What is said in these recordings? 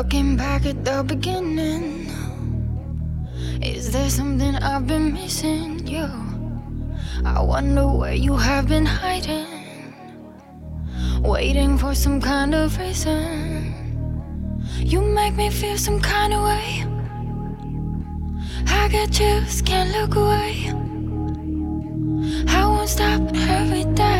Looking back at the beginning, is there something I've been missing? You, I wonder where you have been hiding, waiting for some kind of reason. You make me feel some kind of way. I get chills, can't look away. I won't stop every day.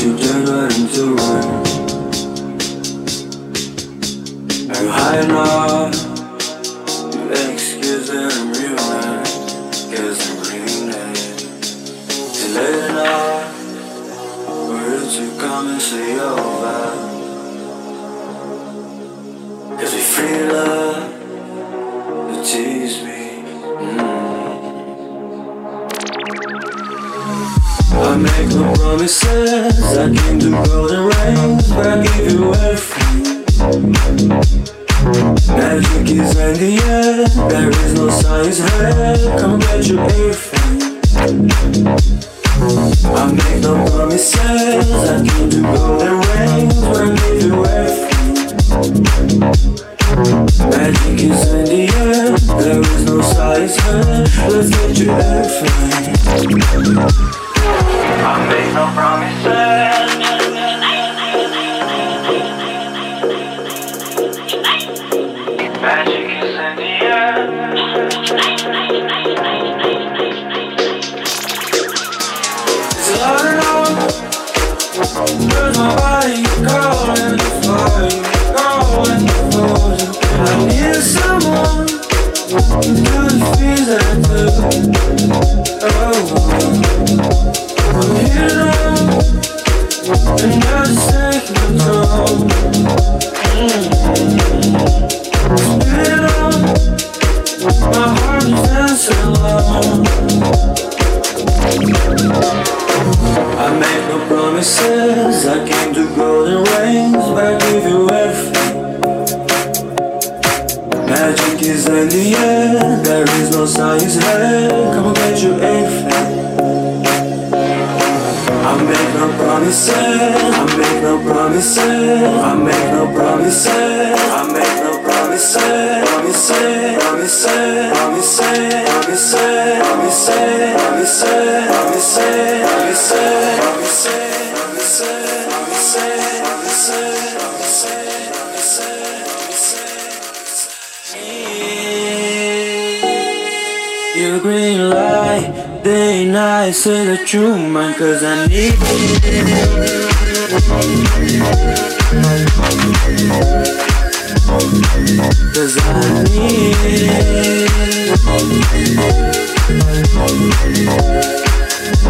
too turn right into one. I is in the air. There is no size. Let's get you everything. I made no promises. Your green light, day and night, say the you mine, cause I need you. Cause I need you.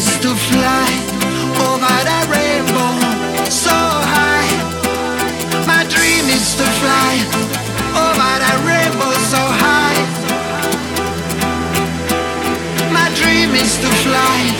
is to fly over that rainbow so high. My dream is to fly over that rainbow so high. My dream is to fly.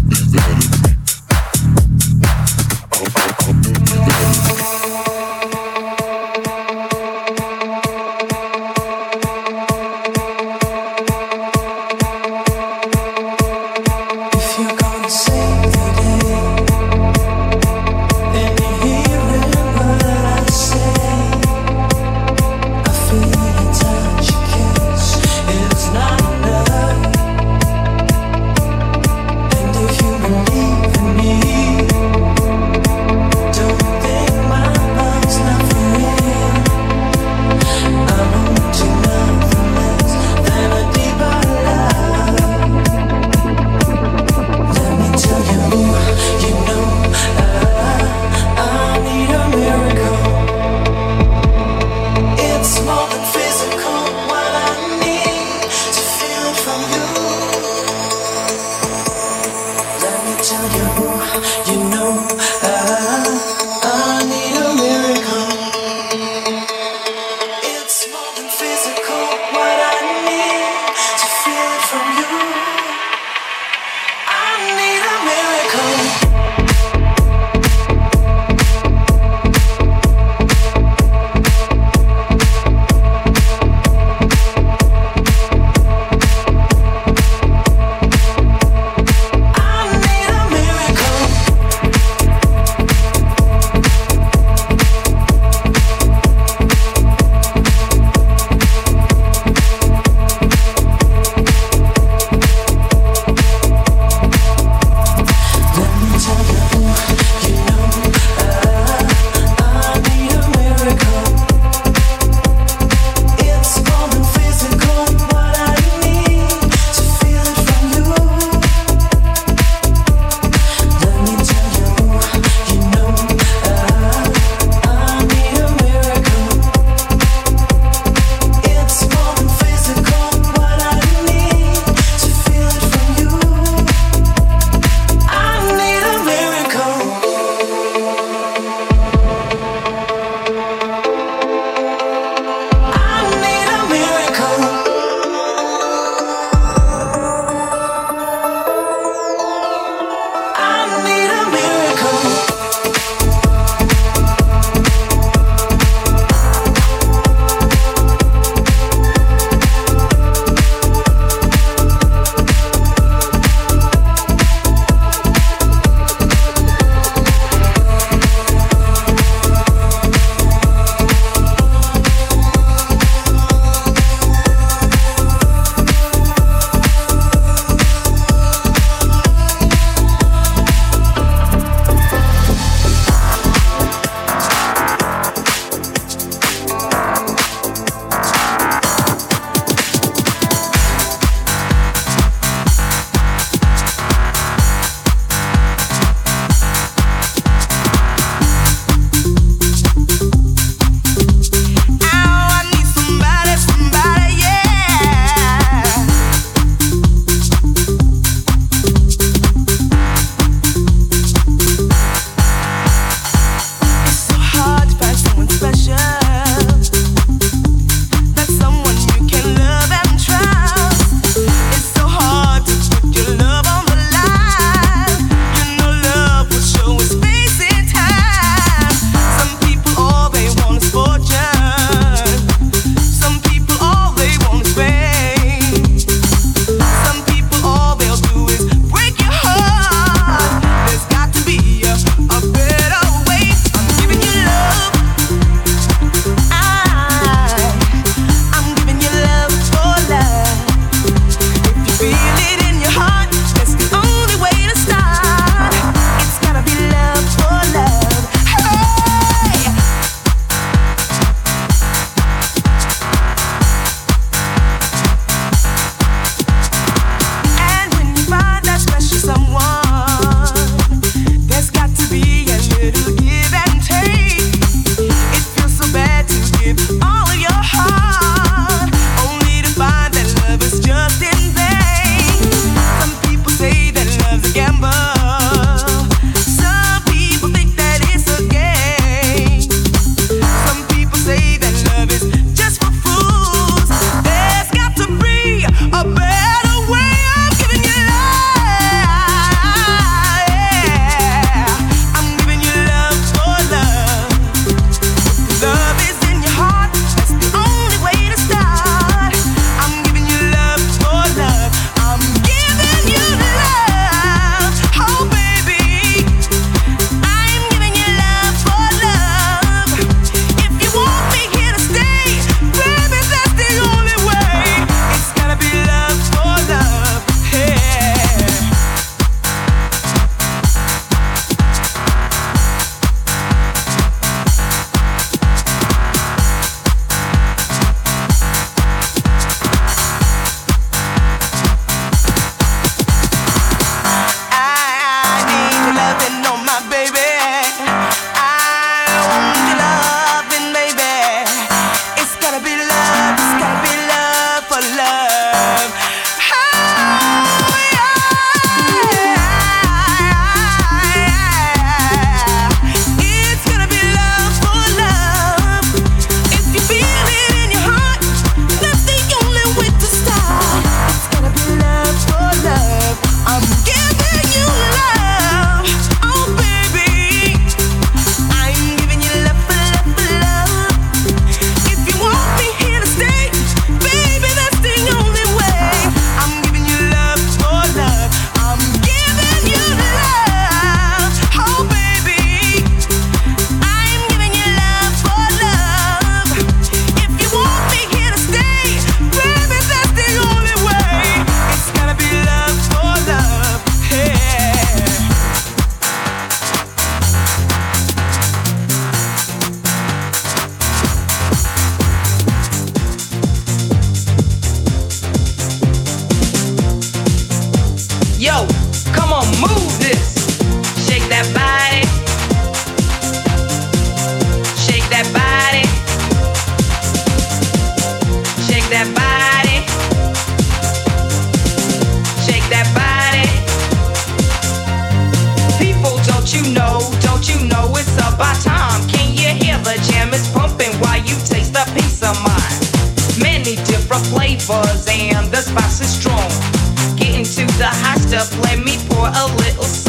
stuff, let me pour a little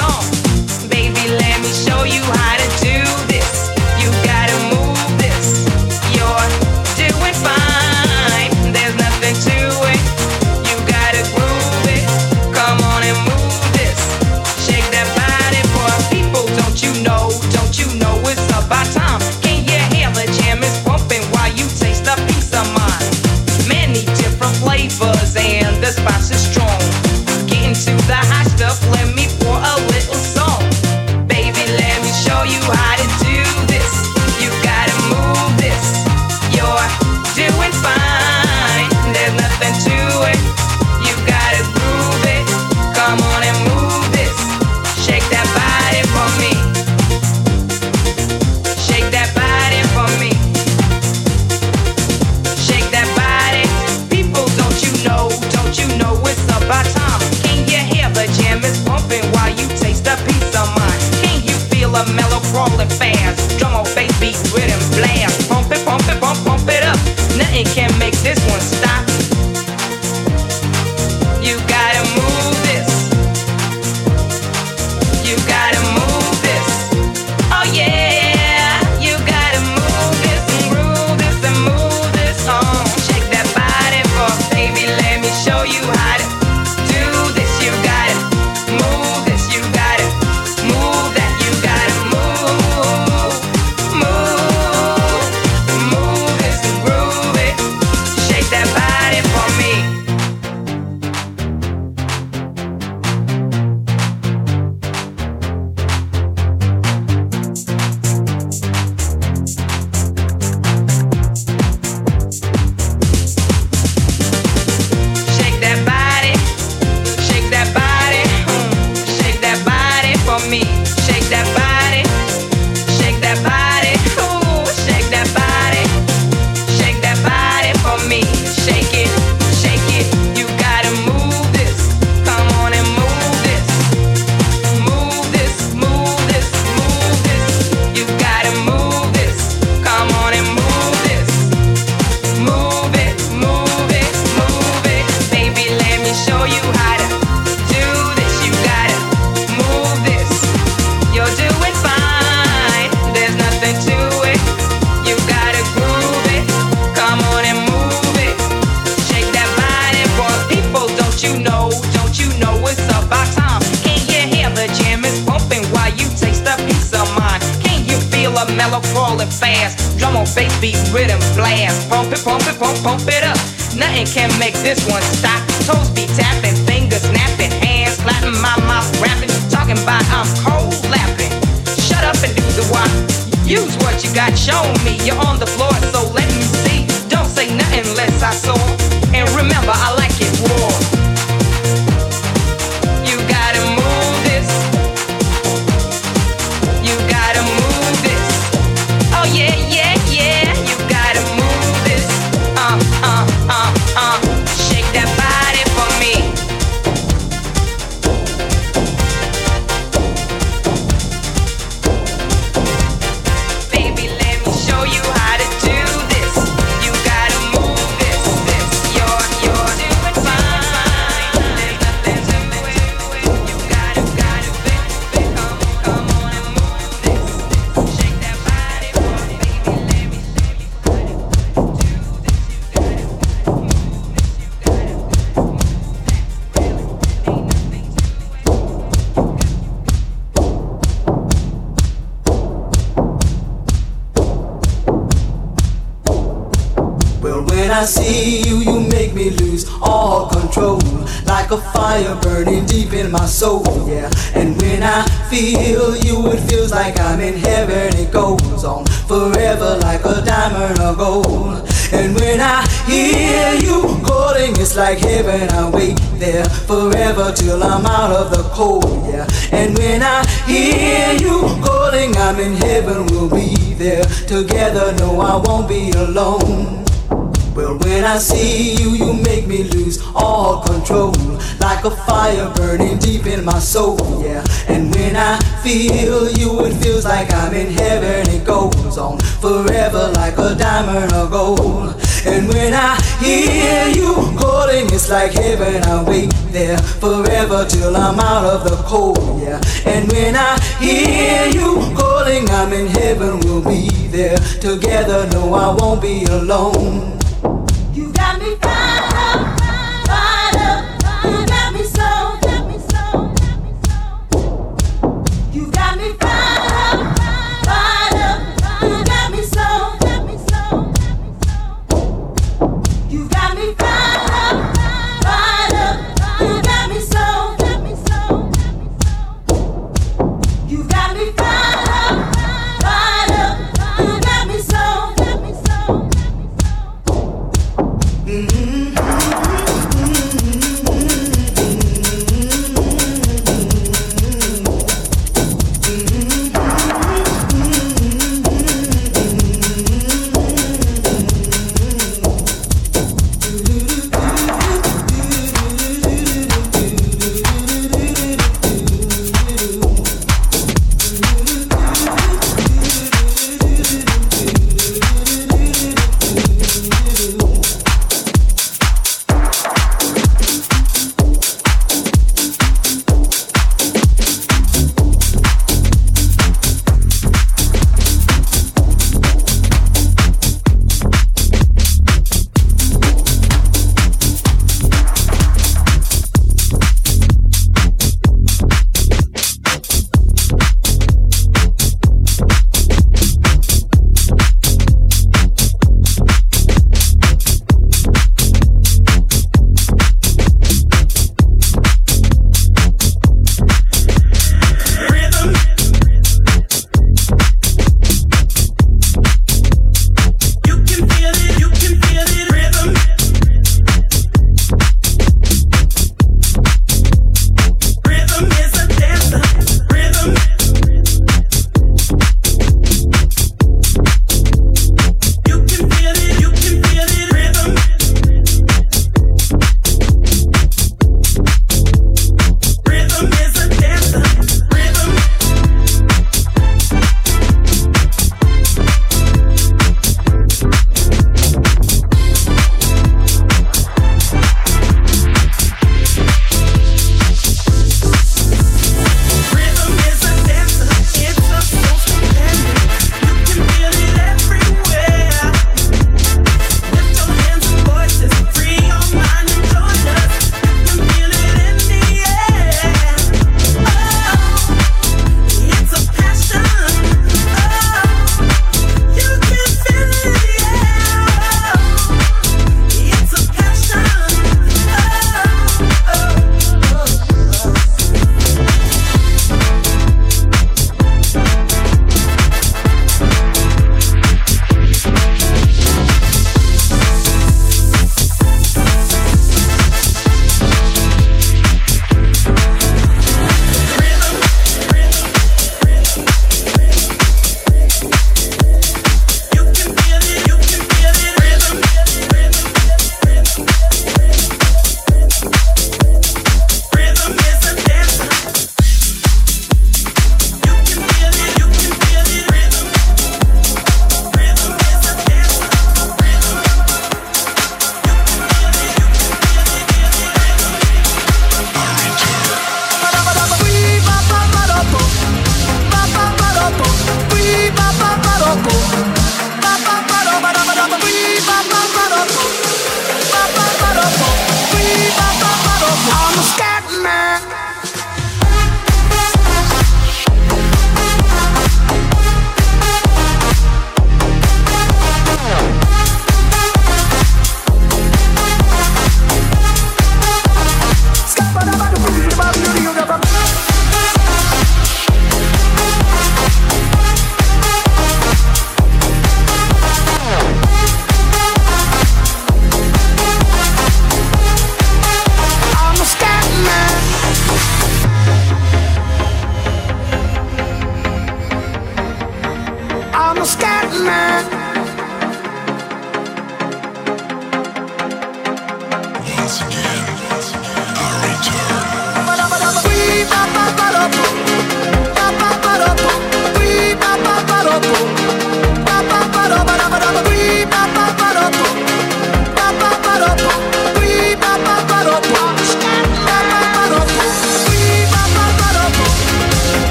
in heaven, we'll be there together. No, I won't be alone.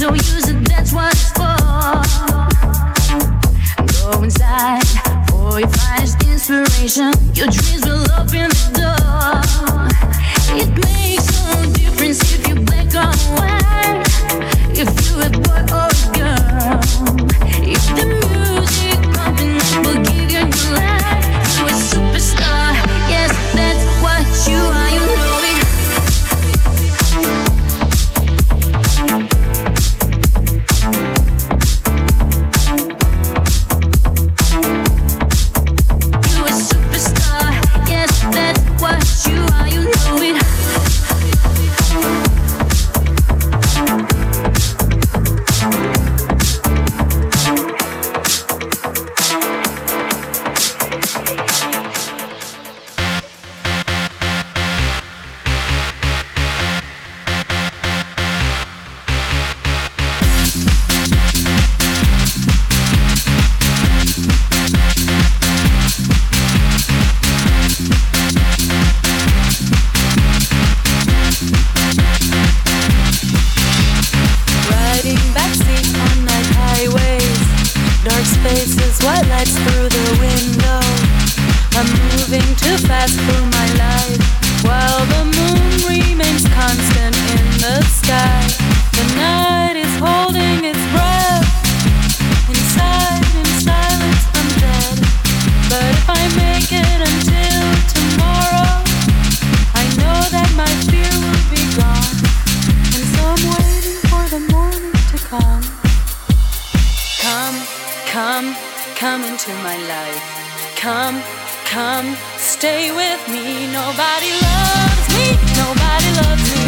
So use it, that's what it's for. Go inside, inspiration. Your dreams Come, come, stay with me. Nobody loves me. Nobody loves me.